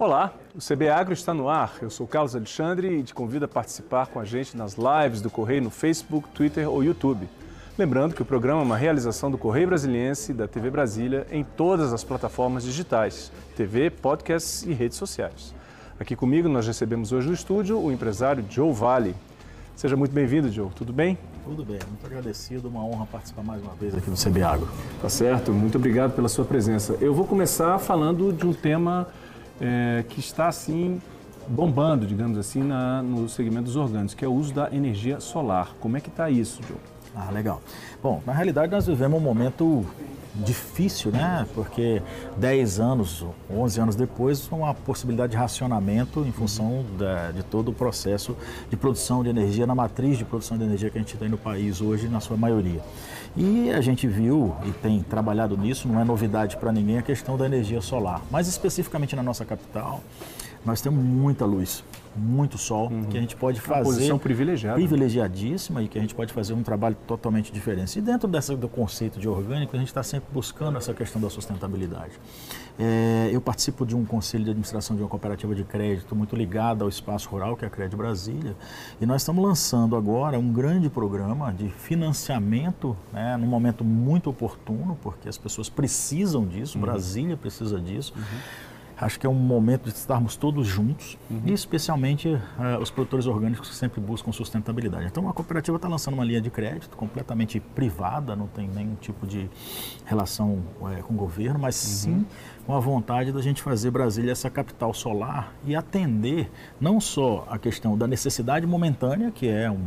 Olá, o CB Agro está no ar. Eu sou Carlos Alexandre e te convido a participar com a gente nas lives do Correio no Facebook, Twitter ou YouTube. Lembrando que o programa é uma realização do Correio Brasiliense e da TV Brasília em todas as plataformas digitais, TV, podcasts e redes sociais. Aqui comigo nós recebemos hoje no estúdio o empresário Joe Vale. Seja muito bem-vindo, Joe. Tudo bem? Tudo bem, muito agradecido, uma honra participar mais uma vez aqui do CB Agro. Tá certo, muito obrigado pela sua presença. Eu vou começar falando de um tema é, que está assim bombando, digamos assim, na, no segmento dos orgânicos, que é o uso da energia solar. Como é que está isso, Joe? Ah, legal. Bom, na realidade nós vivemos um momento difícil, né? Porque 10 anos, 11 anos depois, uma possibilidade de racionamento em função da, de todo o processo de produção de energia, na matriz de produção de energia que a gente tem no país hoje, na sua maioria. E a gente viu e tem trabalhado nisso, não é novidade para ninguém a questão da energia solar. Mais especificamente na nossa capital, nós temos muita luz muito sol, uhum. que a gente pode fazer. Uma posição privilegiada. Privilegiadíssima e que a gente pode fazer um trabalho totalmente diferente. E dentro dessa, do conceito de orgânico, a gente está sempre buscando essa questão da sustentabilidade. É, eu participo de um conselho de administração de uma cooperativa de crédito muito ligada ao espaço rural, que é a Crédito Brasília, e nós estamos lançando agora um grande programa de financiamento, né, num momento muito oportuno, porque as pessoas precisam disso, uhum. Brasília precisa disso. Uhum Acho que é um momento de estarmos todos juntos uhum. e especialmente uh, os produtores orgânicos que sempre buscam sustentabilidade. Então a cooperativa está lançando uma linha de crédito completamente privada, não tem nenhum tipo de relação uh, com o governo, mas uhum. sim com a vontade da gente fazer Brasília essa capital solar e atender não só a questão da necessidade momentânea, que é um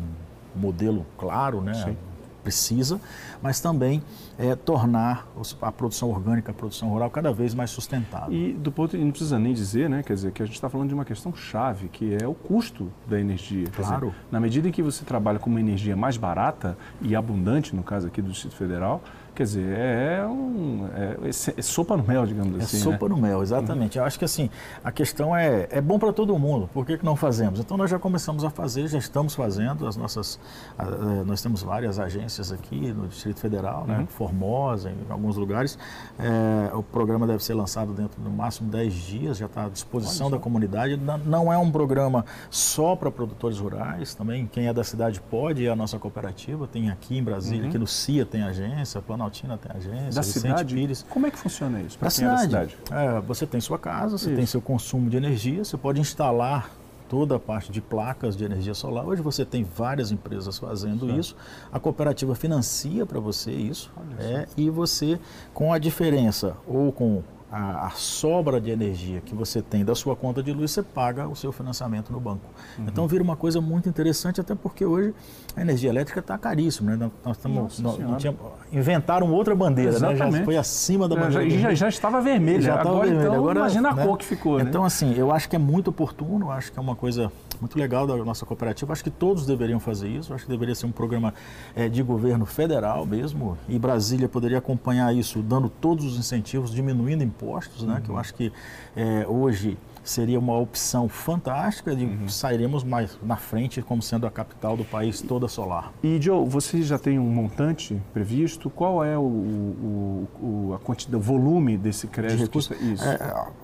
modelo claro, né? Sim precisa, mas também é, tornar a produção orgânica, a produção rural cada vez mais sustentável. E do ponto, e não precisa nem dizer, né, quer dizer, que a gente está falando de uma questão chave, que é o custo da energia. Claro. Dizer, na medida em que você trabalha com uma energia mais barata e abundante, no caso aqui do Distrito Federal, Quer dizer, é, é um, é, é, sopa no mel, digamos é assim. É sopa né? no mel, exatamente. Uhum. Eu acho que assim, a questão é, é bom para todo mundo, por que, que não fazemos? Então nós já começamos a fazer, já estamos fazendo, as nossas, a, nós temos várias agências aqui no Distrito Federal, né? uhum. Formosa, em alguns lugares. É, o programa deve ser lançado dentro no máximo 10 dias, já está à disposição da comunidade. Não é um programa só para produtores rurais, também quem é da cidade pode ir à nossa cooperativa, tem aqui em Brasília, uhum. aqui no CIA tem agência, Plano Planaltina tem agência, da Vicente cidade? Pires. Como é que funciona isso? Da cidade. É da cidade? É, você tem sua casa, você isso. tem seu consumo de energia, você pode instalar toda a parte de placas de energia solar. Hoje você tem várias empresas fazendo certo. isso. A cooperativa financia para você isso. É, e você, com a diferença ou com a, a, sobra de energia que você tem da sua conta de luz, você paga o seu financiamento no banco. Uhum. Então vira uma coisa muito interessante, até porque hoje a energia elétrica está caríssima. Né? Nós estamos, nós, tinha, inventaram outra bandeira, né? já foi acima da bandeira. Já, já, já estava vermelha, já estava agora, vermelha. Então, agora imagina né? a cor que ficou. Então né? assim, eu acho que é muito oportuno, acho que é uma coisa muito legal da nossa cooperativa. Acho que todos deveriam fazer isso. Acho que deveria ser um programa é, de governo federal mesmo. E Brasília poderia acompanhar isso, dando todos os incentivos, diminuindo impostos, né? Uhum. Que eu acho que é, hoje seria uma opção fantástica de uhum. sairemos mais na frente como sendo a capital do país toda solar. E Joe, você já tem um montante previsto? Qual é o, o, o a quantidade, o volume desse crédito? De? Isso. É,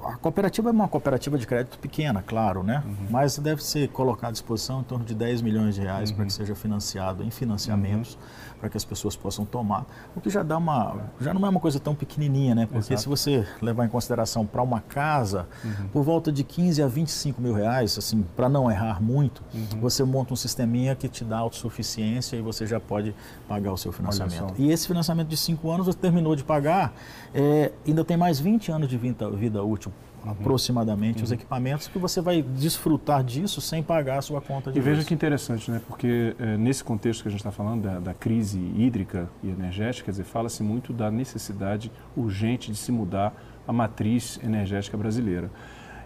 a cooperativa é uma cooperativa de crédito pequena, claro, né? Uhum. Mas deve ser colocado à disposição em torno de 10 milhões de reais uhum. para que seja financiado em financiamentos uhum. Para que as pessoas possam tomar, o que já dá uma, já não é uma coisa tão pequenininha, né? Porque Exato. se você levar em consideração para uma casa, uhum. por volta de 15 a 25 mil reais, assim, para não errar muito, uhum. você monta um sisteminha que te dá autossuficiência e você já pode pagar o seu financiamento. E esse financiamento de 5 anos você terminou de pagar, é, ainda tem mais 20 anos de vida, vida útil. Aproximadamente uhum. os equipamentos que você vai desfrutar disso sem pagar a sua conta de E veja que interessante, né? Porque é, nesse contexto que a gente está falando da, da, crise hídrica e energética, fala-se muito da necessidade urgente de se mudar a matriz energética brasileira.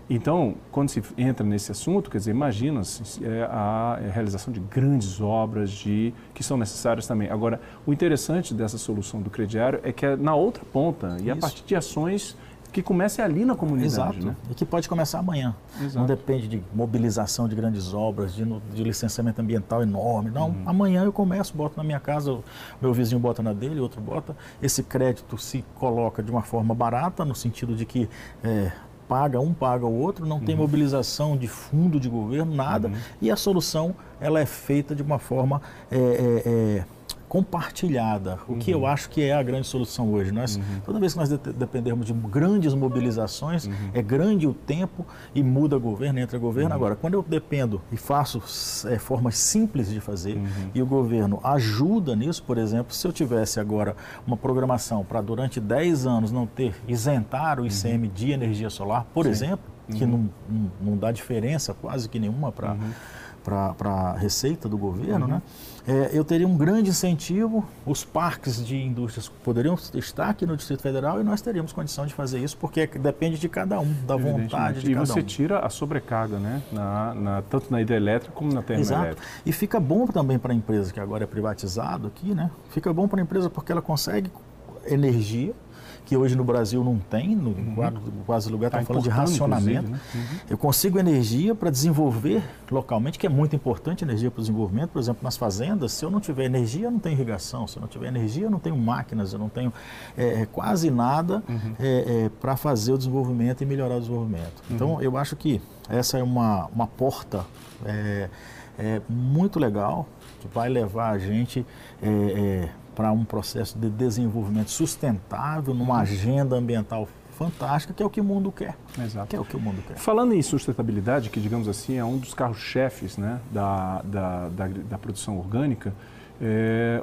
Então, quando se entra nesse assunto, quer dizer, imagina é, a, é a realização de grandes obras de, que são necessárias também. Agora, o interessante dessa solução do crediário é que é na outra ponta e Isso. a partir de ações que comecem ali na comunidade. Exato. Né? E que pode começar amanhã. Exato. Não depende de mobilização de grandes obras, de, de licenciamento ambiental enorme. Não, uhum. amanhã eu começo, boto na minha casa, meu vizinho bota na dele, outro bota. Esse crédito se coloca de uma forma barata, no sentido de que é, paga um, paga o outro, não uhum. tem mobilização de fundo de governo, nada, uhum. e a solução ela é feita de uma forma é, é, é compartilhada, o uhum. que eu uhum. acho que é a grande solução hoje. Nós, uhum. Toda vez que nós de dependemos de grandes mobilizações, uhum. é grande o tempo e muda governo, entra governo. Uhum. Agora, quando eu dependo e faço é, formas simples de fazer uhum. e o governo ajuda nisso, por exemplo, se eu tivesse agora uma programação para durante 10 anos não ter, isentar o ICM de energia solar, por Sim. exemplo, que não, não, não, dá diferença quase que nenhuma para para a receita do governo, uhum. né? É, eu teria um grande incentivo, os parques de indústrias poderiam estar aqui no Distrito Federal e nós teríamos condição de fazer isso, porque depende de cada um, da vontade de e cada um. E você tira a sobrecarga, né? Na, na, tanto na hidrelétrica como na termoelétrica. Exato. E fica bom também para a empresa, que agora é privatizado aqui, né? Fica bom para a empresa porque ela consegue energia que hoje no Brasil não tem, no uhum. quase lugar está tá falando de racionamento. Né? Uhum. Eu consigo energia para desenvolver localmente, que é muito importante energia para o desenvolvimento. Por exemplo, nas fazendas, se eu não tiver energia, eu não tenho irrigação. Se eu não tiver energia, eu não tenho máquinas, eu não tenho é, é quase nada uhum. é, é, para fazer o desenvolvimento e melhorar o desenvolvimento. Uhum. Então, eu acho que essa é uma, uma porta é, é muito legal que vai levar a gente para um processo de desenvolvimento sustentável, numa agenda ambiental fantástica, que é o que o mundo quer. Exato. Que é o que o mundo quer. Falando em sustentabilidade, que digamos assim é um dos carros-chefes né, da, da, da, da, produção orgânica, é,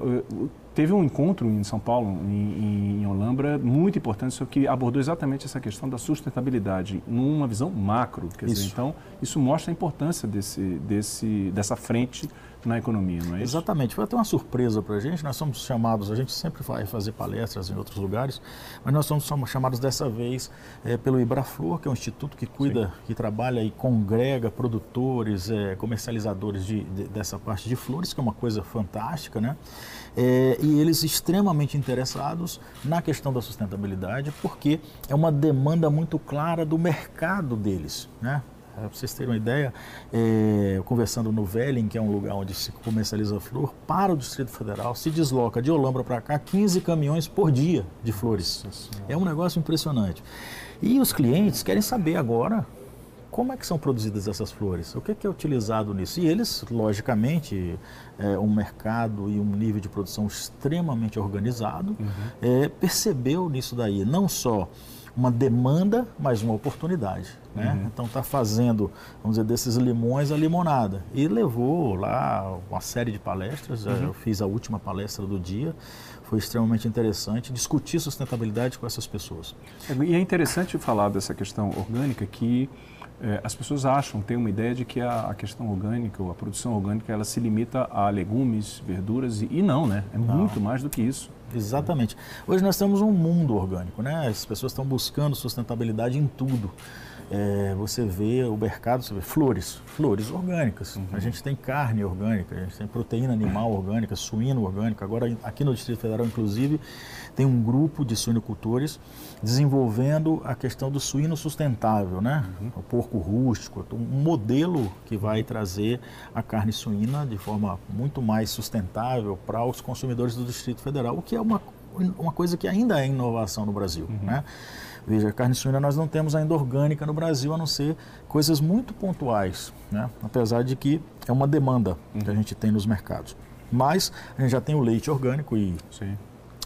teve um encontro em São Paulo, em, em Olambra, muito importante, que abordou exatamente essa questão da sustentabilidade, numa visão macro. Quer isso. dizer, então, isso mostra a importância desse, desse, dessa frente na economia, não é isso? Exatamente. Foi até uma surpresa para a gente. Nós somos chamados, a gente sempre vai fazer palestras em outros lugares, mas nós somos chamados dessa vez é, pelo Ibraflor, que é um instituto que cuida, Sim. que trabalha e congrega produtores, é, comercializadores de, de, dessa parte de flores, que é uma coisa fantástica, né? É, e eles extremamente interessados na questão da sustentabilidade, porque é uma demanda muito clara do mercado deles, né? Para vocês terem uma ideia, é, conversando no Velling, que é um lugar onde se comercializa flor, para o Distrito Federal se desloca de Olambra para cá 15 caminhões por dia de flores. É um negócio impressionante. E os clientes querem saber agora como é que são produzidas essas flores? O que é, que é utilizado nisso? E eles, logicamente, é, um mercado e um nível de produção extremamente organizado, uhum. é, percebeu nisso daí não só uma demanda, mas uma oportunidade. Né? Uhum. Então está fazendo, vamos dizer, desses limões a limonada. E levou lá uma série de palestras, uhum. eu fiz a última palestra do dia, foi extremamente interessante discutir sustentabilidade com essas pessoas. É, e é interessante falar dessa questão orgânica que é, as pessoas acham, têm uma ideia de que a, a, questão orgânica ou a produção orgânica ela se limita a legumes, verduras e, e não, né? É não. muito mais do que isso. Exatamente. Hoje nós temos um mundo orgânico, né? As pessoas estão buscando sustentabilidade em tudo. É, você vê o mercado, você vê flores, flores orgânicas. Uhum. A gente tem carne orgânica, a gente tem proteína animal orgânica, suíno orgânico. Agora, aqui no Distrito Federal, inclusive, tem um grupo de suinocultores desenvolvendo a questão do suíno sustentável, né? Uhum. O porco rústico, um modelo que vai trazer a carne suína de forma muito mais sustentável para os consumidores do Distrito Federal, o que é uma, uma coisa que ainda é inovação no Brasil, uhum. né? Veja, a carne suína nós não temos ainda orgânica no Brasil, a não ser coisas muito pontuais, né? apesar de que é uma demanda uhum. que a gente tem nos mercados. Mas a gente já tem o leite orgânico e Sim.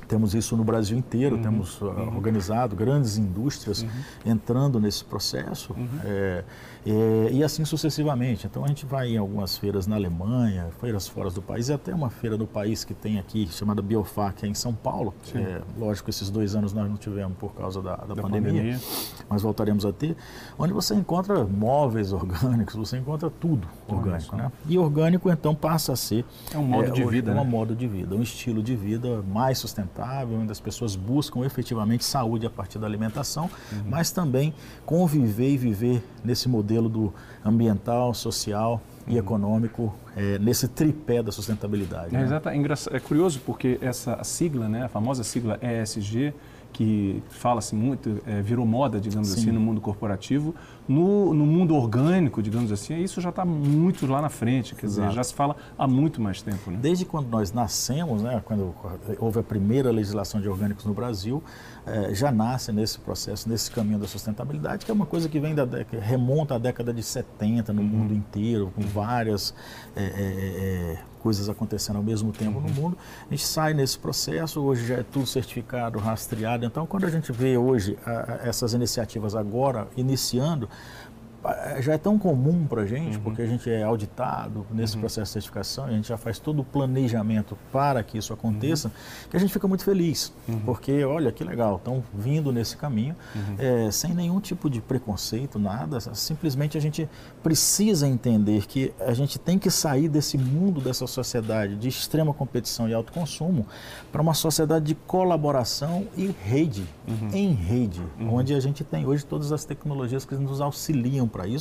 Temos isso no Brasil inteiro, uhum. temos uh, uhum. organizado grandes indústrias uhum. entrando nesse processo uhum. é, é, e assim sucessivamente. Então a gente vai em algumas feiras na Alemanha, feiras fora do país, e até uma feira do país que tem aqui, chamada Biofac, é em São Paulo. É, lógico, esses dois anos nós não tivemos por causa da, da, da pandemia, pandemia, mas voltaremos a ter, onde você encontra móveis orgânicos, você encontra tudo orgânico. Né? E orgânico então passa a ser é um modo é, de vida, um né? modo de vida, um estilo de vida mais sustentável onde as pessoas buscam efetivamente saúde a partir da alimentação, uhum. mas também conviver e viver nesse modelo do ambiental, social e uhum. econômico, é, nesse tripé da sustentabilidade. É, né? é, é, curioso porque essa sigla, né, a famosa sigla ESG, que fala-se muito, é, virou moda, digamos Sim. assim, no mundo corporativo, no, no, mundo orgânico, digamos assim, isso já está muito lá na frente, quer Exato. dizer, já se fala há muito mais tempo. Né? Desde quando nós nascemos, né, quando houve a primeira legislação de orgânicos no Brasil, é, já nasce nesse processo, nesse caminho da sustentabilidade, que é uma coisa que vem da década, remonta à década de 70 no uhum. mundo inteiro, com várias é, é, coisas acontecendo ao mesmo tempo uhum. no mundo. A gente sai nesse processo, hoje já é tudo certificado, rastreado. Então, quando a gente vê hoje a, a, essas iniciativas agora iniciando, já é tão comum para a gente, uhum. porque a gente é auditado nesse uhum. processo de certificação, a gente já faz todo o planejamento para que isso aconteça, uhum. que a gente fica muito feliz, uhum. porque olha que legal, estão vindo nesse caminho, uhum. é, sem nenhum tipo de preconceito, nada, simplesmente a gente precisa entender que a gente tem que sair desse mundo, dessa sociedade de extrema competição e alto consumo, para uma sociedade de colaboração e rede, uhum. em rede, onde a gente tem hoje todas as tecnologias que nos auxiliam para isso.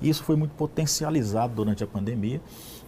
E isso foi muito potencializado durante a pandemia,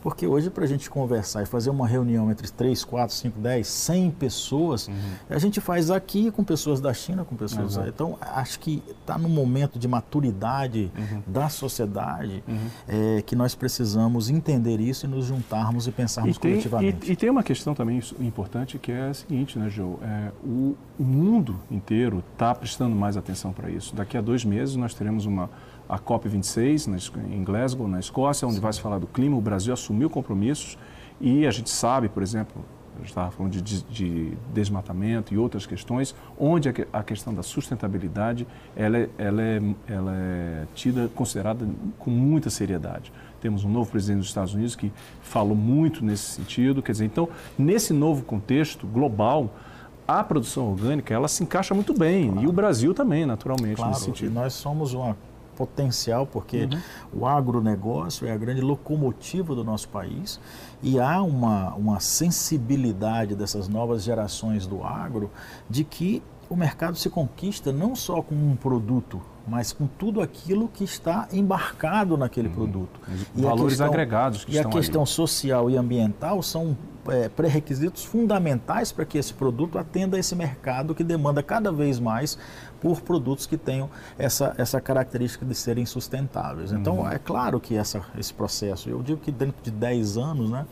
porque hoje para a gente conversar e fazer uma reunião entre 3, 4, 5, 10, 100 pessoas, uhum. a gente faz aqui com pessoas da China, com pessoas... Uhum. Então, acho que está no momento de maturidade uhum. da sociedade uhum. é, que nós precisamos entender isso e nos juntarmos e pensarmos e tem, coletivamente. E, e, tem uma questão também importante que é a seguinte, né, Joe? É, o, o mundo inteiro está prestando mais atenção para isso. Daqui a dois meses nós teremos uma a COP26 em Glasgow, na Escócia, onde vai se falar do clima. O Brasil assumiu compromissos e a gente sabe, por exemplo, a gente estava falando de, de, desmatamento e outras questões, onde a, questão da sustentabilidade ela é, ela, é, ela é tida, considerada com muita seriedade. Temos um novo presidente dos Estados Unidos que falou muito nesse sentido. Quer dizer, então, nesse novo contexto global, a produção orgânica ela se encaixa muito bem claro. e o Brasil também, naturalmente, claro, nesse sentido. nós somos uma potencial, porque uhum. o agronegócio é a grande locomotiva do nosso país e há uma, uma sensibilidade dessas novas gerações do agro de que o mercado se conquista não só com um produto, mas com tudo aquilo que está embarcado naquele uhum. produto. Os valores questão, agregados que E a questão ali. social e ambiental são é, pré-requisitos fundamentais para que esse produto atenda a esse mercado que demanda cada vez mais por produtos que tenham essa, essa característica de serem sustentáveis. Então, uhum. é claro que essa, esse processo, eu digo que dentro de 10 anos, né,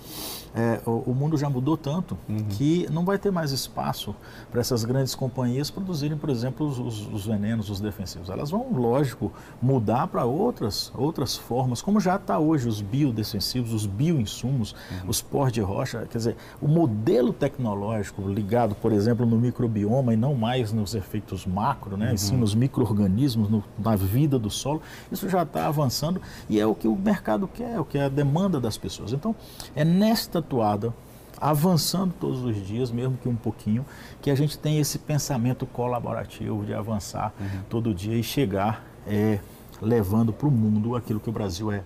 é, o, o, mundo já mudou tanto uhum. que não vai ter mais espaço para essas grandes companhias produzirem, por exemplo, os, os, os venenos, os defensivos. Elas vão, lógico, mudar para outras, outras formas, como já está hoje os biodefensivos, os bioinsumos, uhum. os pós de rocha. Quer dizer, o modelo tecnológico ligado, por exemplo, no microbioma e não mais nos efeitos macro, né, uhum. e sim nos micro-organismos, na vida do solo, isso já está avançando e é o que o mercado quer, é o que é a demanda das pessoas. Então, é nesta atuada, avançando todos os dias, mesmo que um pouquinho, que a gente tem esse pensamento colaborativo de avançar uhum. todo dia e chegar é, levando para o mundo aquilo que o Brasil é,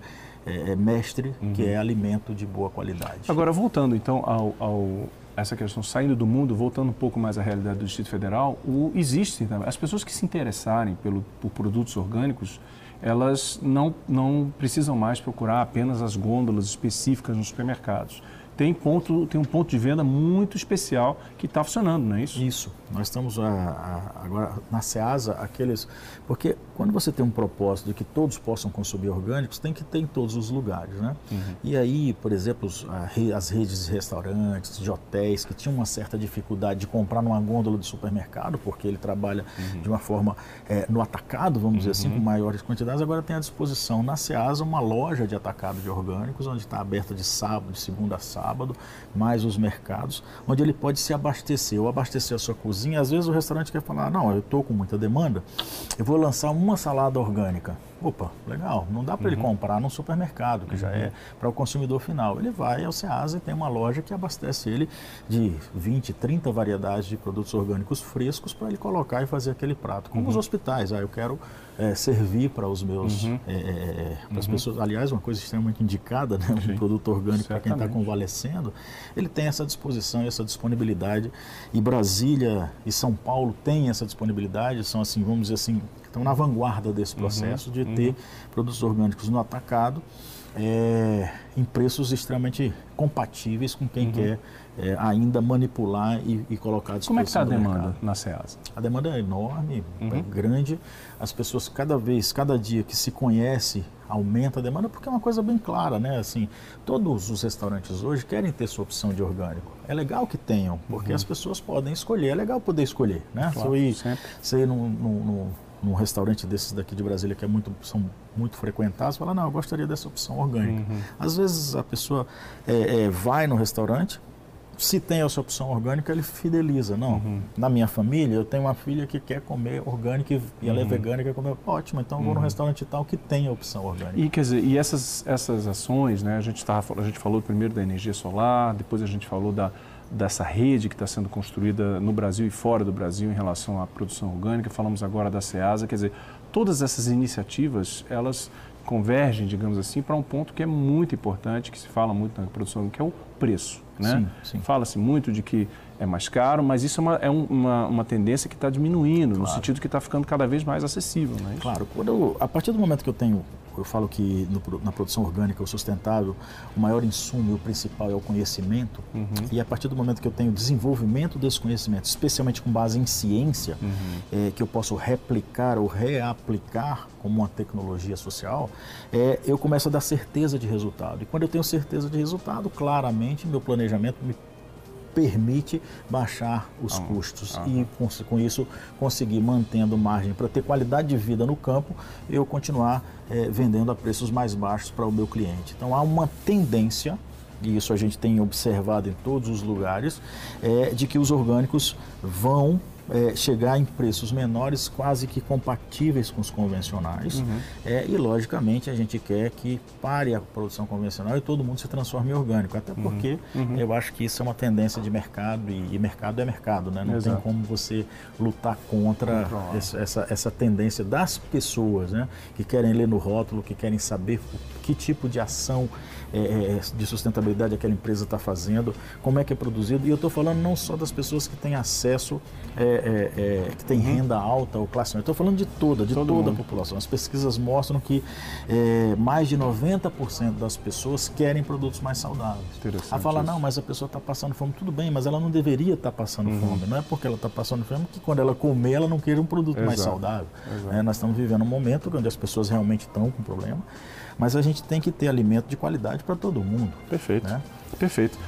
é, é mestre, uhum. que é alimento de boa qualidade. Agora, voltando então ao, ao essa questão saindo do mundo, voltando um pouco mais à realidade do Distrito Federal, o, existe as pessoas que se interessarem pelo, por produtos orgânicos, elas não, não precisam mais procurar apenas as gôndolas específicas nos supermercados tem, ponto, tem um ponto de venda muito especial que está funcionando, não é isso? Isso. Nós estamos a, a, agora na SEASA, aqueles. Porque quando você tem um propósito de que todos possam consumir orgânicos, tem que ter em todos os lugares, né? Uhum. E aí, por exemplo, as redes de restaurantes, de hotéis, que tinham uma certa dificuldade de comprar numa gôndola de supermercado, porque ele trabalha uhum. de uma forma é, no atacado, vamos dizer assim, com uhum. maiores quantidades, agora tem à disposição na SEASA uma loja de atacado de orgânicos, onde está aberta de sábado, de segunda a sábado sábado, mais os mercados, onde ele pode se abastecer ou abastecer a sua cozinha. Às vezes o restaurante quer falar: não, eu estou com muita demanda, eu vou lançar uma salada orgânica. Opa, legal, não dá para uhum. ele comprar num supermercado, que uhum. já é para o consumidor final. Ele vai ao Ceasa e tem uma loja que abastece ele de 20, 30 variedades de produtos orgânicos frescos para ele colocar e fazer aquele prato. Como uhum. os hospitais, ah, eu quero é, servir para os meus, uhum. é, é, para as uhum. pessoas. Aliás, uma coisa extremamente indicada, né? um produto orgânico para quem está convalescendo, ele tem essa disposição e essa disponibilidade. E Brasília e São Paulo têm essa disponibilidade, são assim, vamos dizer assim, estão na vanguarda desse uhum, processo uhum, de ter produtos orgânicos no atacado é, em preços extremamente compatíveis com quem uhum. quer é, ainda manipular e, e colocar à Como é que está a demanda mercado. na SEASA? A demanda é enorme, uhum. é grande. As pessoas, cada vez, cada dia que se conhece, aumenta a demanda, porque é uma coisa bem clara, né? Assim, todos os restaurantes hoje querem ter sua opção de orgânico. É legal que tenham, porque uhum. as pessoas podem escolher. É legal poder escolher, né? Claro, eu ir, ir num, num, num, restaurante desses daqui de Brasília, que é muito, são muito frequentados, fala, não, eu gostaria dessa opção orgânica. Uhum. Às vezes a pessoa é, é, vai no restaurante, se tem essa opção orgânica, ele fideliza. Não, uhum. na minha família, eu tenho uma filha que quer comer orgânica e ela é uhum. é vegana e quer comer. Ótimo, então eu vou uhum. no restaurante tal que tem a opção orgânica. E, quer dizer, e essas, essas ações, né, a, gente tava, a gente falou primeiro da energia solar, depois a gente falou da, dessa rede que está sendo construída no Brasil e fora do Brasil em relação à produção orgânica, falamos agora da SEASA, quer dizer, todas essas iniciativas, elas convergem, digamos assim, para um ponto que é muito importante, que se fala muito na produção, que é o preço. Né? Fala-se muito de que é mais caro, mas isso é uma, é uma, uma tendência que está diminuindo, claro. no sentido que está ficando cada vez mais acessível. Não é Claro, quando eu, a partir do momento que eu tenho eu falo que no, na produção orgânica ou sustentável, o maior insumo e o principal é o conhecimento. Uhum. E a partir do momento que eu tenho desenvolvimento desse conhecimento, especialmente com base em ciência, uhum. é, que eu posso replicar ou reaplicar como uma tecnologia social, é, eu começo a dar certeza de resultado. E quando eu tenho certeza de resultado, claramente meu planejamento me permite baixar os ah, custos ah, e com, com, isso conseguir mantendo margem para ter qualidade de vida no campo, eu continuar é, vendendo a preços mais baixos para o meu cliente. Então há uma tendência e isso a gente tem observado em todos os lugares, é, de que os orgânicos vão é, chegar em preços menores, quase que compatíveis com os convencionais. Uhum. É, e, logicamente, a gente quer que pare a produção convencional e todo mundo se transforme em orgânico. Até uhum. porque uhum. eu acho que isso é uma tendência de mercado e, e mercado é mercado, né? Não Exato. tem como você lutar contra essa, essa, essa, tendência das pessoas, né? Que querem ler no rótulo, que querem saber que tipo de ação é, é, de sustentabilidade aquela empresa está fazendo, como é que é produzido. E eu estou falando não só das pessoas que têm acesso, é, é, é que têm uhum. renda alta ou classe média, estou falando de toda, de Todo toda mundo. a população. As pesquisas mostram que é, mais de 90% das pessoas querem produtos mais saudáveis. A falar, não, mas a pessoa está passando fome, tudo bem, mas ela não deveria estar tá passando uhum. fome. Não é porque ela está passando fome que quando ela comer, ela não queira um produto Exato. mais saudável. nós estamos vivendo um momento onde as pessoas realmente estão com problema. Mas a gente tem que ter alimento de qualidade para todo mundo. Perfeito. Né? Perfeito.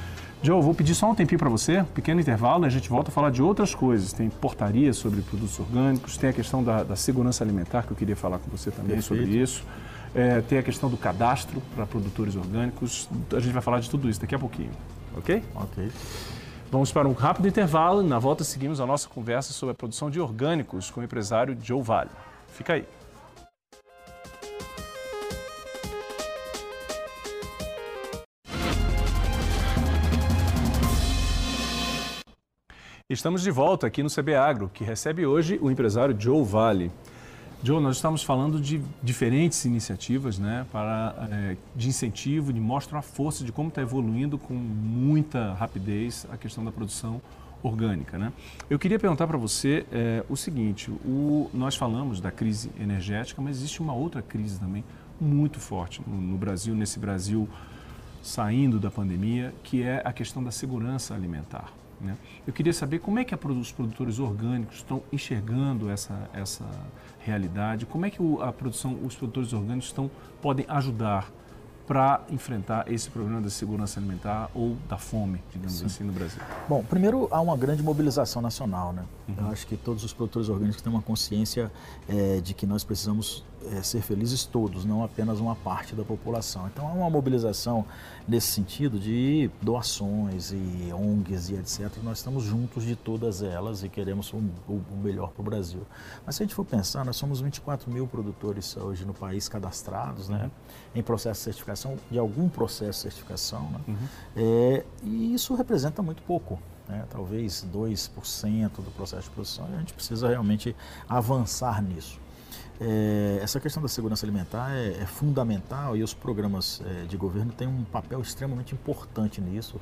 Joe, vou pedir só um tempinho para você, um pequeno intervalo, e a gente volta a falar de outras coisas. Tem portaria sobre produtos orgânicos, tem a questão da, da segurança alimentar, que eu queria falar com você também Perfeito. sobre isso. É, tem a questão do cadastro para produtores orgânicos. A gente vai falar de tudo isso daqui a pouquinho, ok? Ok. Vamos para um rápido intervalo e na volta seguimos a nossa conversa sobre a produção de orgânicos com o empresário Joe Vale. Fica aí. Estamos de volta aqui no CB Agro, que recebe hoje o empresário Joe Vale. Joe, nós estamos falando de diferentes iniciativas né, para, é, de incentivo, de mostrar a força de como está evoluindo com muita rapidez a questão da produção orgânica. Né? Eu queria perguntar para você é, o seguinte: o, nós falamos da crise energética, mas existe uma outra crise também muito forte no, no Brasil, nesse Brasil saindo da pandemia, que é a questão da segurança alimentar. Né? Eu queria saber como é que os produtores orgânicos estão enxergando essa, essa realidade, como é que a produção, os produtores orgânicos estão, podem ajudar para enfrentar esse problema da segurança alimentar ou da fome, digamos Sim. assim, no Brasil? Bom, primeiro há uma grande mobilização nacional, né? Uhum. Eu acho que todos os produtores orgânicos têm uma consciência é, de que nós precisamos é, ser felizes todos, não apenas uma parte da população. Então há uma mobilização nesse sentido de doações e ONGs e etc. Nós estamos juntos de todas elas e queremos o, o melhor para o Brasil. Mas se a gente for pensar, nós somos 24 mil produtores hoje no país cadastrados, né, uhum. em processo de certificação, de algum processo de certificação, né, uhum. é, e isso representa muito pouco. Né, talvez 2% do processo de produção, e a gente precisa realmente avançar nisso. É, essa questão da segurança alimentar é, é fundamental e os programas é, de governo têm um papel extremamente importante nisso.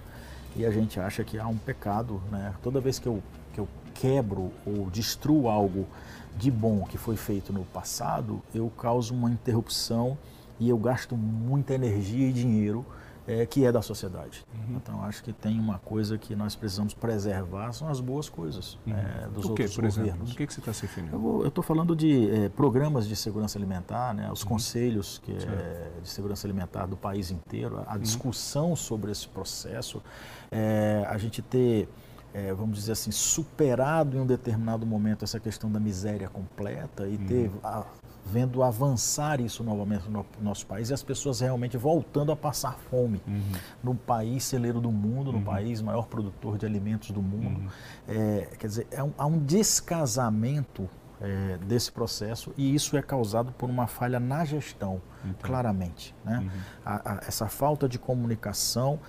E a gente acha que há um pecado, né? Toda vez que eu, que eu quebro ou destruo algo de bom que foi feito no passado, eu causo uma interrupção e eu gasto muita energia e dinheiro é, que é da sociedade. Uhum. Então, acho que tem uma coisa que nós precisamos preservar, são as boas coisas uhum. é, dos o que, outros por governos. Exemplo? O que, que você está se referindo? Eu estou falando de é, programas de segurança alimentar, né, os uhum. conselhos que, é, de segurança alimentar do país inteiro, a, a uhum. discussão sobre esse processo, é, a gente ter é, vamos dizer assim, superado em um determinado momento essa questão da miséria completa e ter uhum. a, vendo avançar isso novamente no nosso país e as pessoas realmente voltando a passar fome uhum. no país celeiro do mundo, no uhum. país maior produtor de alimentos do mundo. Uhum. É, quer dizer, é um, há um descasamento é, desse processo e isso é causado por uma falha na gestão, claramente. Né? Uhum. A, a, essa falta de comunicação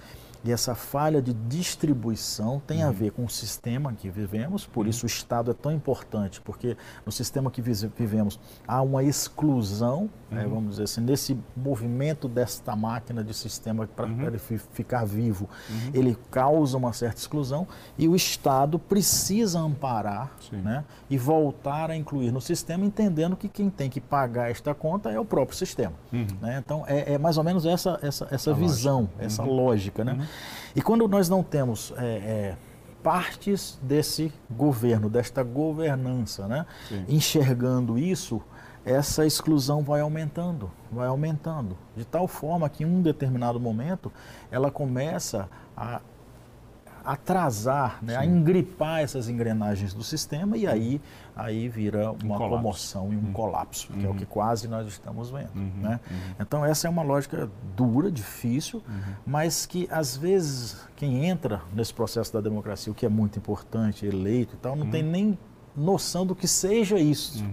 e essa falha de distribuição tem uhum. a ver com o sistema que vivemos, por uhum. isso o Estado é tão importante, porque no sistema que vivemos há uma exclusão, né, uhum. né, vamos dizer assim, nesse movimento desta máquina de sistema para uhum. ele ficar vivo, uhum. ele causa uma certa exclusão e o Estado precisa amparar né, e voltar a incluir no sistema, entendendo que quem tem que pagar esta conta é o próprio sistema. Uhum. Né? Então é, é, mais ou menos essa, essa, essa visão, lógica. essa lógica. Né? E quando nós não temos é, é, partes desse governo, desta governança, né, enxergando isso, essa exclusão vai aumentando, vai aumentando, de tal forma que em um determinado momento ela começa a atrasar, né, a engripar essas engrenagens do sistema e aí, aí vira uma um comoção e um uhum. colapso, que uhum. é o que uhum. quase nós estamos vendo. Uhum. Né? Uhum. Então essa é uma lógica dura, difícil, uhum. mas que às vezes quem entra nesse processo da democracia, o que é muito importante, eleito e tal, não tem nem noção do que seja isso.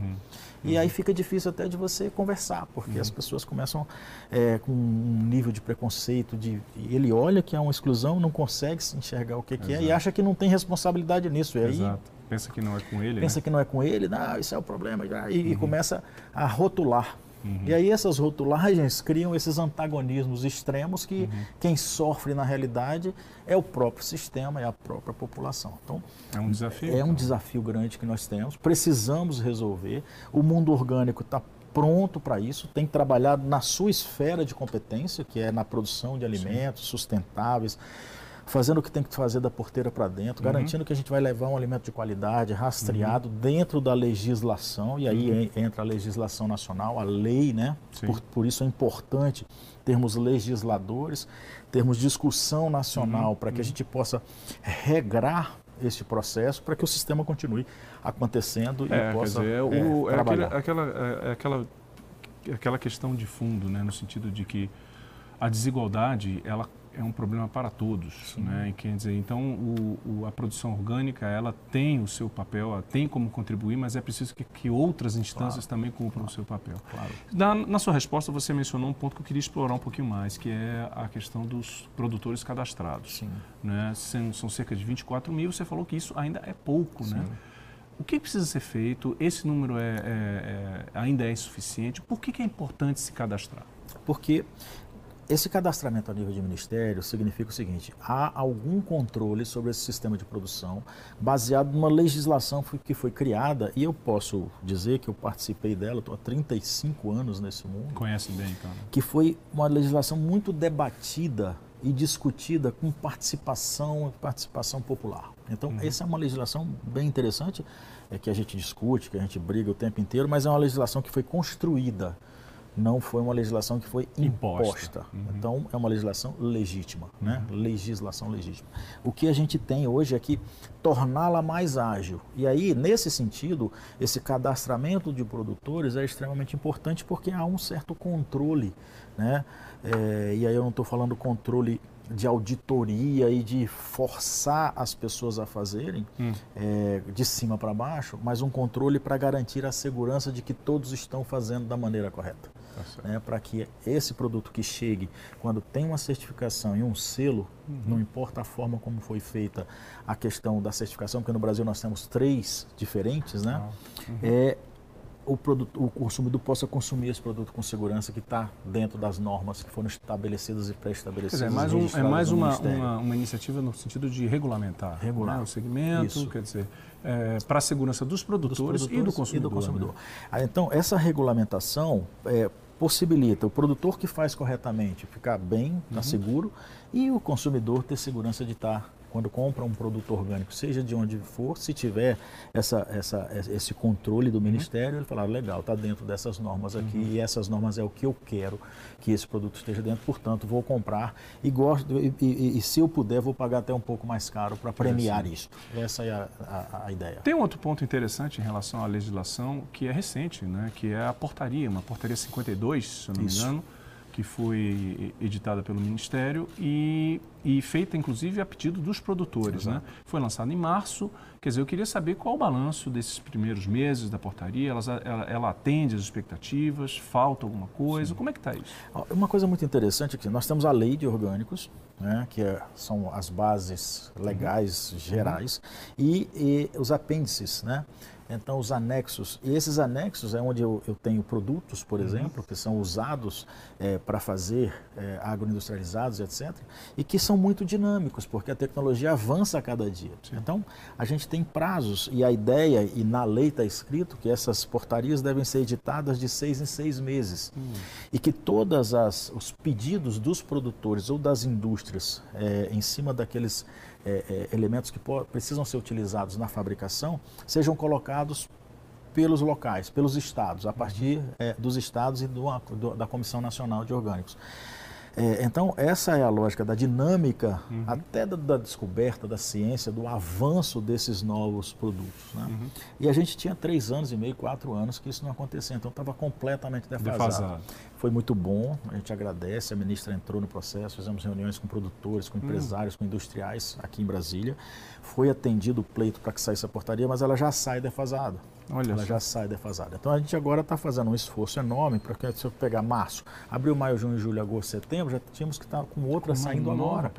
E aí fica difícil até de você conversar, porque uhum. as pessoas começam é, com um nível de preconceito, de ele olha que é uma exclusão, não consegue se enxergar o que, que é e acha que não tem responsabilidade nisso. E aí, Exato. Pensa que não é com ele. Pensa né? que não é com ele, não, isso é o problema. E, uhum. e começa a rotular. Uhum. E aí essas rotulagens criam esses antagonismos extremos que uhum. quem sofre na realidade é o próprio sistema, é a própria população. Então é um desafio. É um então. desafio grande que nós temos. Precisamos resolver. O mundo orgânico está pronto para isso, tem trabalhado na sua esfera de competência, que é na produção de alimentos Sim. sustentáveis fazendo o que tem que fazer da porteira para dentro, uhum. garantindo que a gente vai levar um alimento de qualidade, rastreado, uhum. dentro da legislação, e aí uhum. entra a legislação nacional, a lei, né? Por, por, isso é importante termos legisladores, termos discussão nacional, uhum. para que a uhum. gente possa regrar esse processo para que o sistema continue acontecendo é, e possa dizer, é, o, é, trabalhar. Aquela, aquela, é, aquela, aquela questão de fundo, né, no sentido de que a desigualdade ela é um problema para todos, né? Quer dizer, então o, o, a produção orgânica ela tem o seu papel, ela tem como contribuir, mas é preciso que, que outras instâncias claro. também cumpram claro. o seu papel. Claro. Na, na, sua resposta você mencionou um ponto que eu queria explorar um pouquinho mais, que é a questão dos produtores cadastrados. Sim. Né? São, são cerca de 24 mil. Você falou que isso ainda é pouco, né? Sim. né? O que precisa ser feito? Esse número é, é, é ainda é insuficiente? Por que, que é importante se cadastrar? Porque esse cadastramento a nível de ministério significa o seguinte: há algum controle sobre esse sistema de produção baseado numa legislação que foi criada, e eu posso dizer que eu participei dela, estou há 35 anos nesse mundo. Conhece bem, então. Que foi uma legislação muito debatida e discutida com participação participação popular. Então, uhum. essa é uma legislação bem interessante, é que a gente discute, que a gente briga o tempo inteiro, mas é uma legislação que foi construída não foi uma legislação que foi imposta. Uhum. Então, é uma legislação legítima, né? Uhum. Legislação legítima. O que a gente tem hoje é que torná-la mais ágil. E aí, nesse sentido, esse cadastramento de produtores é extremamente importante porque há um certo controle, né? É, e aí eu não estou falando controle de auditoria e de forçar as pessoas a fazerem hum. é, de cima para baixo, mas um controle para garantir a segurança de que todos estão fazendo da maneira correta. Tá né, para que esse produto que chegue, quando tem uma certificação e um selo, uhum. não importa a forma como foi feita a questão da certificação, porque no Brasil nós temos três diferentes, né? Uhum. É, o, produto, o consumidor possa consumir esse produto com segurança que está dentro das normas que foram estabelecidas e pré-estabelecidas. É mais, um, é mais uma, uma, uma, iniciativa no sentido de regulamentar Regular. Né, o segmento, Isso. quer dizer, é, para a segurança dos produtores, dos produtores, e do consumidor. E do consumidor. Né? Ah, então, essa regulamentação, é, possibilita o produtor que faz corretamente ficar bem, estar tá seguro, e o consumidor ter segurança de estar tá quando compra um produto orgânico, seja de onde for, se tiver essa, essa, esse controle do uhum. Ministério, ele falar, legal, está dentro dessas normas aqui uhum. e essas normas é o que eu quero que esse produto esteja dentro, portanto, vou comprar e gosto e, e, e se eu puder, vou pagar até um pouco mais caro para premiar isso. Essa é a, a, a, ideia. Tem um outro ponto interessante em relação à legislação que é recente, né, que é a portaria, uma portaria 52, se eu não me engano, que foi editada pelo Ministério e, e feita, inclusive, a pedido dos produtores. Né? Foi lançada em março. Quer dizer, eu queria saber qual o balanço desses primeiros meses da portaria. Ela, ela, ela atende às expectativas? Falta alguma coisa? Sim. Como é que está isso? Uma coisa muito interessante é que nós temos a lei de orgânicos, né, que é, são as bases legais uhum. gerais, e, e os apêndices, né? Então, os anexos, e esses anexos é onde eu, eu tenho produtos, por uhum. exemplo, que são usados é, para fazer é, agroindustrializados, etc., e que são muito dinâmicos, porque a tecnologia avança a cada dia. Sim. Então, a gente tem prazos, e a ideia, e na lei está escrito, que essas portarias devem ser editadas de seis em seis meses. Uhum. E que todos os pedidos dos produtores ou das indústrias é, em cima daqueles é, é, elementos que precisam ser utilizados na fabricação sejam colocados pelos locais, pelos estados, a partir é, dos estados e do, do, da Comissão Nacional de Orgânicos. É, então, essa é a lógica da dinâmica, uhum. até da, da, descoberta da ciência, do avanço desses novos produtos. Né? Uhum. E a gente tinha três anos e meio, quatro anos que isso não acontecia, então estava completamente defasado. defasado. Foi muito bom, a gente agradece, a ministra entrou no processo, fizemos reuniões com produtores, com hum. empresários, uhum. com industriais aqui em Brasília. Foi atendido o pleito para que saísse a portaria, mas ela já sai defasada. Olha ela só. já sai defasada. Então a gente agora está fazendo um esforço enorme para que se eu pegar março, abril, maio, junho, julho, agosto, setembro, já tínhamos que estar tá com outra com saindo agora.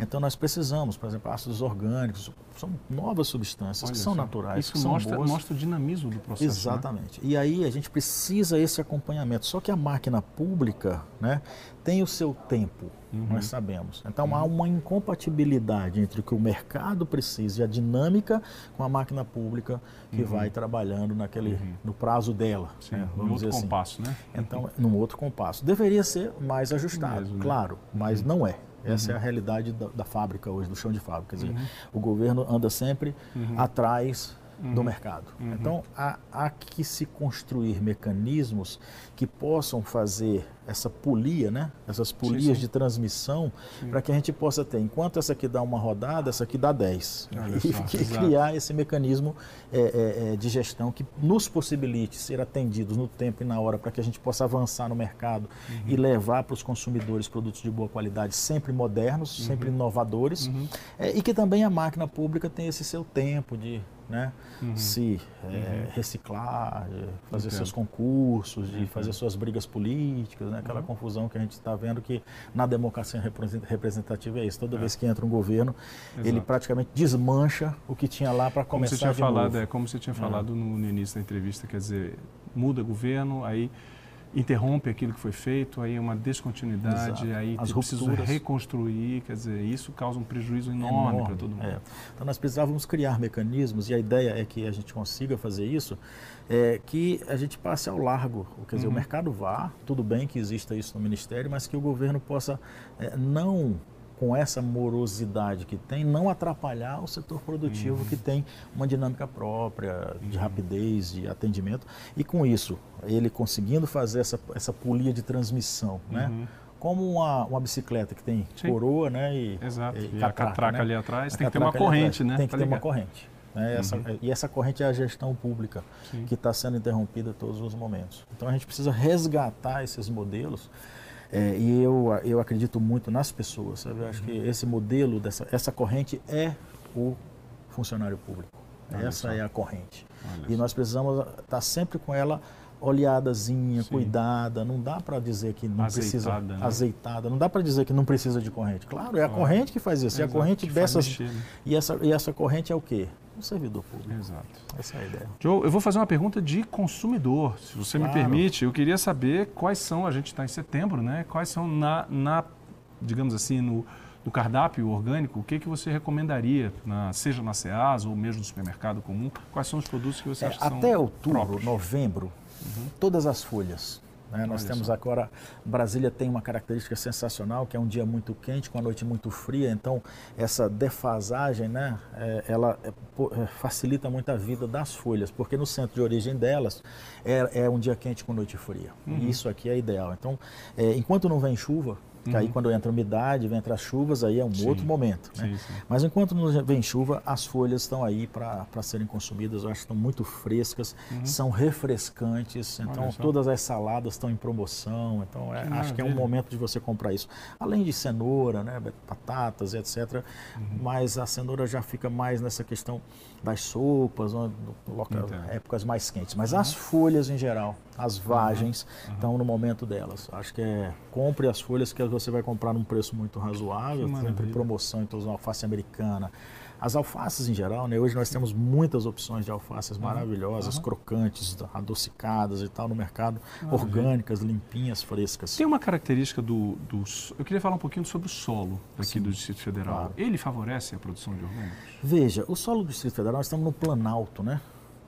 Então nós precisamos, por exemplo, ácidos orgânicos, são novas substâncias Olha que são só. naturais. Isso mostra, mostra, o dinamismo do processo. Né? Exatamente. Né? E aí a gente precisa esse acompanhamento. Só que a máquina pública né, tem o seu tempo, uhum. nós sabemos. Então uhum. há uma incompatibilidade entre o que o mercado precisa e a dinâmica com a máquina pública que uhum. vai trabalhando naquele, uhum. no prazo dela. Sim, né, vamos outro assim. compasso, né? Então, num outro compasso. Deveria ser mais ajustado, mesmo, né? claro, mas uhum. não é. Essa uhum. é a realidade da, da, fábrica hoje, do chão de fábrica. Quer dizer, o governo anda sempre atrás uhum. do mercado. Uhum. Então, há, há, que se construir mecanismos que possam fazer essa polia, né? essas polias sim, sim. de transmissão, para que a gente possa ter, enquanto essa aqui dá uma rodada, essa aqui dá 10. E, e criar esse mecanismo é, é, é, de gestão que nos possibilite ser atendidos no tempo e na hora, para que a gente possa avançar no mercado uhum. e levar para os consumidores produtos de boa qualidade, sempre modernos, uhum. sempre inovadores, uhum. É, e que também a máquina pública tem esse seu tempo de né? Uhum. se é, uhum. reciclar, fazer Entendo. seus concursos, de fazer suas brigas políticas, né? Aquela uhum. confusão que a gente está vendo que na democracia representativa é isso. Toda é. vez que entra um governo, Exato. ele praticamente desmancha o que tinha lá para começar como você tinha falado, novo. É, como você tinha é. falado no, no início da entrevista, quer dizer, muda governo, aí interrompe aquilo que foi feito, aí é uma descontinuidade, Exato. aí As precisa reconstruir, quer dizer, isso causa um prejuízo enorme, enorme para todo mundo. É. Então nós precisávamos criar mecanismos e a ideia é que a gente consiga fazer isso, é, que a gente passe ao largo, quer dizer, uhum. o mercado vá, tudo bem que exista isso no Ministério, mas que o governo possa é, não com essa morosidade que tem, não atrapalhar o setor produtivo uhum. que tem uma dinâmica própria, de uhum. rapidez, de atendimento. E com isso, ele conseguindo fazer essa, essa polia de transmissão, né? uhum. né? Como uma, uma bicicleta que tem Sim. coroa, né? E, Exato. E, e catraca, a catraca né? ali atrás a tem que ter uma corrente, né? Tem que ter ligar. uma corrente. Né? Essa, uhum. E essa corrente é a gestão pública, Sim. que está sendo interrompida a todos os momentos. Então a gente precisa resgatar esses modelos é, e eu, eu acredito muito nas pessoas, sabe? Eu acho que esse modelo, dessa, essa corrente é o funcionário público. Olha essa só. é a corrente. Olha e nós precisamos estar sempre com ela olhadazinha, Sim. cuidada. Não dá para dizer que não azeitada, precisa né? azeitada. Não dá para dizer que não precisa de corrente. Claro, é a corrente que faz isso. É, e a corrente dessas mexer, né? e essa e essa corrente é o quê? Um servidor público. Exato. Essa é a ideia. Joe, eu vou fazer uma pergunta de consumidor, se você claro. me permite. Eu queria saber quais são, a gente está em setembro, né? Quais são na, na digamos assim, no, no cardápio orgânico, o que, que você recomendaria, na, seja na SEAS ou mesmo no supermercado comum? Quais são os produtos que você é, acha que Até outubro, próprios? novembro, uhum. todas as folhas Né? Nós temos agora, Brasília tem uma característica sensacional, que é um dia muito quente com a noite muito fria, então essa defasagem, né, é, ela é, é, facilita muito a vida das folhas, porque no centro de origem delas é, é um dia quente com noite fria. Uhum. Isso aqui é ideal. Então, é, enquanto não vem chuva, Uhum. Aí quando entra umidade, vem as chuvas, aí é um sim. outro momento. Né? Sim, sim. Mas enquanto não vem chuva, as folhas estão aí para serem consumidas. Eu acho que estão muito frescas, uhum. são refrescantes. Então todas as saladas estão em promoção. Então é, acho que é um momento de você comprar isso. Além de cenoura, né, batatas, etc. Uhum. Mas a cenoura já fica mais nessa questão das sopas, no, local, épocas mais quentes. Mas as folhas em geral, as vagens, estão no momento delas. Acho que é compre as folhas que você vai comprar num preço muito razoável, sempre promoção, então alface americana. As alfaces em geral, né? hoje nós temos muitas opções de alfaces uhum. maravilhosas, uhum. crocantes, adocicadas e tal no mercado, orgânicas, limpinhas, frescas. Tem uma característica do, do, Eu queria falar um pouquinho sobre o solo aqui Sim, do Distrito Federal. Claro. Ele favorece a produção de orgânicos? Veja, o solo do Distrito Federal, nós estamos no planalto, né?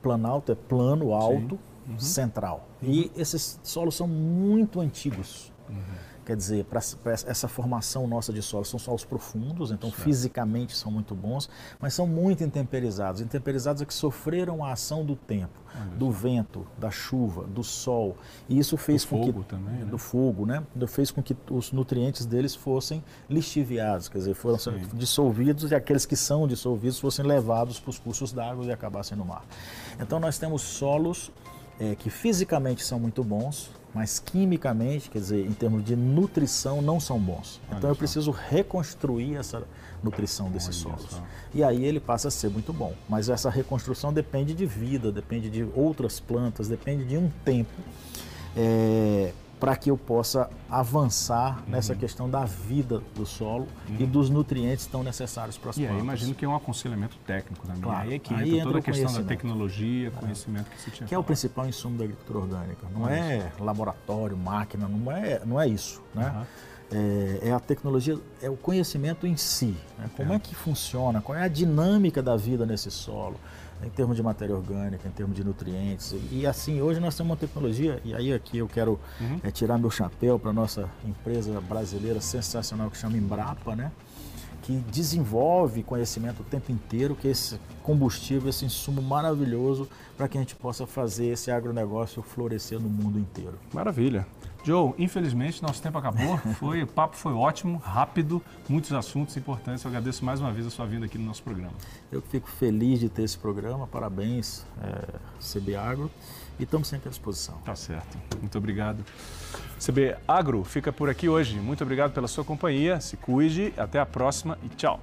Planalto é plano alto, uhum. central. E uhum. esses solos são muito antigos. Uhum. Quer dizer, para essa formação nossa de solos, são solos profundos, então certo. fisicamente são muito bons, mas são muito intemperizados. Intemperizados é que sofreram a ação do tempo, do vento, da chuva, do sol. E isso fez do com fogo que. Também, né? Do fogo, né? Fez com que os nutrientes deles fossem lixiviados, quer dizer, foram Sim. dissolvidos e aqueles que são dissolvidos fossem levados para os cursos d'água e acabassem no mar. Então nós temos solos é, que fisicamente são muito bons, mas quimicamente, quer dizer, em termos de nutrição, não são bons. Olha então eu preciso reconstruir essa nutrição desses solos. Só. E aí ele passa a ser muito bom. Mas essa reconstrução depende de vida, depende de outras plantas, depende de um tempo. É, para que eu possa avançar uhum. nessa questão da vida do solo uhum. e dos nutrientes tão necessários para as e plantas. E aí imagino que é um aconselhamento técnico também. Claro. Aí é entra toda a questão da tecnologia, é. conhecimento que se tinha. Que falado. é o principal insumo da agricultura orgânica. Não é laboratório, máquina, não é, não é isso. Né? Uhum. É, é, a tecnologia, é o conhecimento em si. Né? Como é. é que funciona, qual é a dinâmica da vida nesse solo em termos de matéria orgânica, em termos de nutrientes. E assim, hoje nós temos uma tecnologia, e aí aqui eu quero uhum. é, tirar meu chapéu para a nossa empresa brasileira sensacional que chama Embrapa, né? que desenvolve conhecimento o tempo inteiro, que é esse combustível, esse insumo maravilhoso para que a gente possa fazer esse agronegócio florescer no mundo inteiro. Maravilha. Joe, infelizmente nosso tempo acabou. Foi, o papo foi ótimo, rápido, muitos assuntos importantes. Eu agradeço mais uma vez a sua vinda aqui no nosso programa. Eu fico feliz de ter esse programa. Parabéns, é, CB Agro. E estamos sempre à disposição. Tá certo. Muito obrigado. CB Agro fica por aqui hoje. Muito obrigado pela sua companhia. Se cuide. Até a próxima e tchau.